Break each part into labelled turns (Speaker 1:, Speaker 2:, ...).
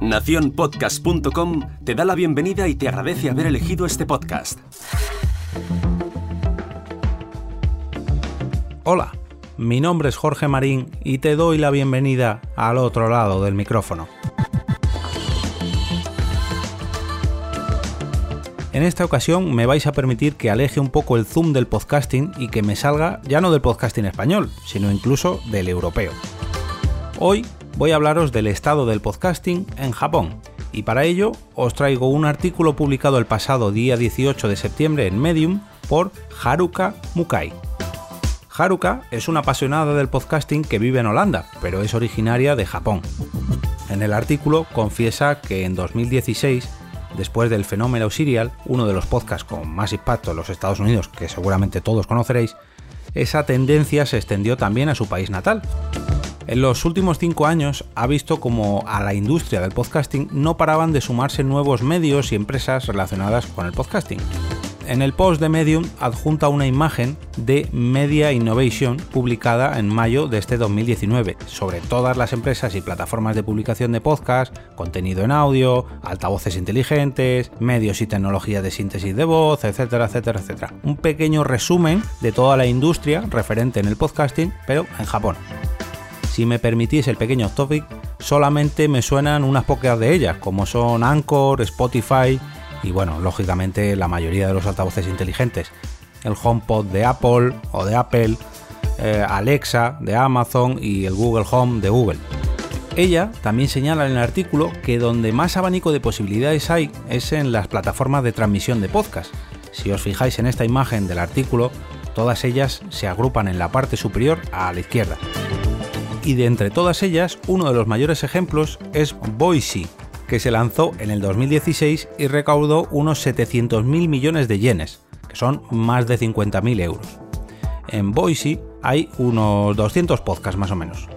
Speaker 1: Naciónpodcast.com te da la bienvenida y te agradece haber elegido este podcast.
Speaker 2: Hola, mi nombre es Jorge Marín y te doy la bienvenida al otro lado del micrófono. En esta ocasión me vais a permitir que aleje un poco el zoom del podcasting y que me salga ya no del podcasting español, sino incluso del europeo. Hoy voy a hablaros del estado del podcasting en Japón y para ello os traigo un artículo publicado el pasado día 18 de septiembre en Medium por Haruka Mukai. Haruka es una apasionada del podcasting que vive en Holanda, pero es originaria de Japón. En el artículo confiesa que en 2016 después del fenómeno Serial, uno de los podcasts con más impacto en los Estados Unidos, que seguramente todos conoceréis, esa tendencia se extendió también a su país natal. En los últimos cinco años ha visto como a la industria del podcasting no paraban de sumarse nuevos medios y empresas relacionadas con el podcasting. En el post de Medium adjunta una imagen de Media Innovation publicada en mayo de este 2019 sobre todas las empresas y plataformas de publicación de podcast, contenido en audio, altavoces inteligentes, medios y tecnología de síntesis de voz, etcétera, etcétera, etcétera. Un pequeño resumen de toda la industria referente en el podcasting, pero en Japón. Si me permitís el pequeño topic, solamente me suenan unas pocas de ellas, como son Anchor, Spotify, y bueno, lógicamente la mayoría de los altavoces inteligentes. El HomePod de Apple o de Apple, eh, Alexa de Amazon y el Google Home de Google. Ella también señala en el artículo que donde más abanico de posibilidades hay es en las plataformas de transmisión de podcast. Si os fijáis en esta imagen del artículo, todas ellas se agrupan en la parte superior a la izquierda. Y de entre todas ellas, uno de los mayores ejemplos es Voicy, que se lanzó en el 2016 y recaudó unos 700.000 millones de yenes, que son más de 50.000 euros. En Boise hay unos 200 podcasts más o menos.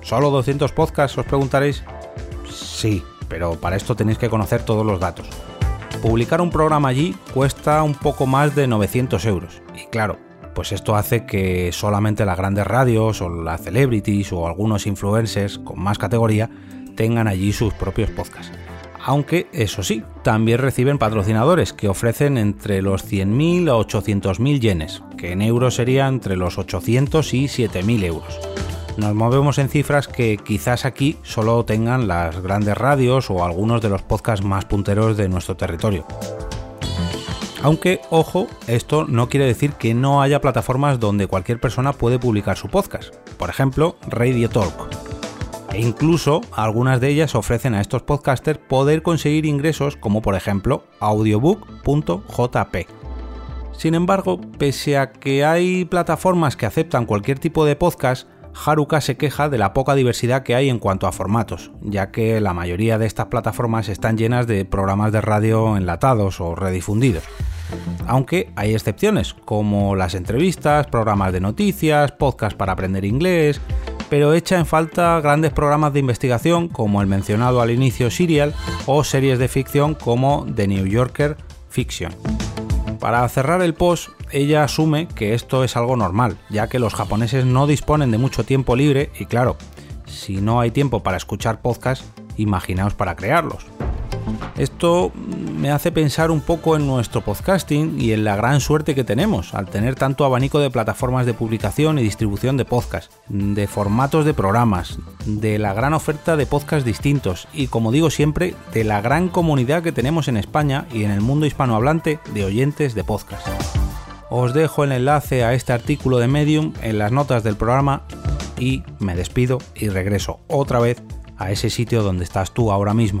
Speaker 2: ¿Solo 200 podcasts os preguntaréis? Sí, pero para esto tenéis que conocer todos los datos. Publicar un programa allí cuesta un poco más de 900 euros. Y claro, pues esto hace que solamente las grandes radios o las celebrities o algunos influencers con más categoría tengan allí sus propios podcasts. Aunque, eso sí, también reciben patrocinadores que ofrecen entre los 100.000 a 800.000 yenes, que en euros sería entre los 800 y 7.000 euros. Nos movemos en cifras que quizás aquí solo tengan las grandes radios o algunos de los podcasts más punteros de nuestro territorio. Aunque, ojo, esto no quiere decir que no haya plataformas donde cualquier persona puede publicar su podcast. Por ejemplo, Radio Talk, e incluso algunas de ellas ofrecen a estos podcasters poder conseguir ingresos como por ejemplo audiobook.jp. Sin embargo, pese a que hay plataformas que aceptan cualquier tipo de podcast, Haruka se queja de la poca diversidad que hay en cuanto a formatos, ya que la mayoría de estas plataformas están llenas de programas de radio enlatados o redifundidos. Aunque hay excepciones, como las entrevistas, programas de noticias, podcasts para aprender inglés, pero echa en falta grandes programas de investigación como el mencionado al inicio Serial o series de ficción como The New Yorker Fiction. Para cerrar el post, ella asume que esto es algo normal, ya que los japoneses no disponen de mucho tiempo libre y claro, si no hay tiempo para escuchar podcasts, imaginaos para crearlos. Esto me hace pensar un poco en nuestro podcasting y en la gran suerte que tenemos al tener tanto abanico de plataformas de publicación y distribución de podcasts, de formatos de programas, de la gran oferta de podcasts distintos y como digo siempre, de la gran comunidad que tenemos en España y en el mundo hispanohablante de oyentes de podcast. Os dejo el enlace a este artículo de Medium en las notas del programa y me despido y regreso otra vez a ese sitio donde estás tú ahora mismo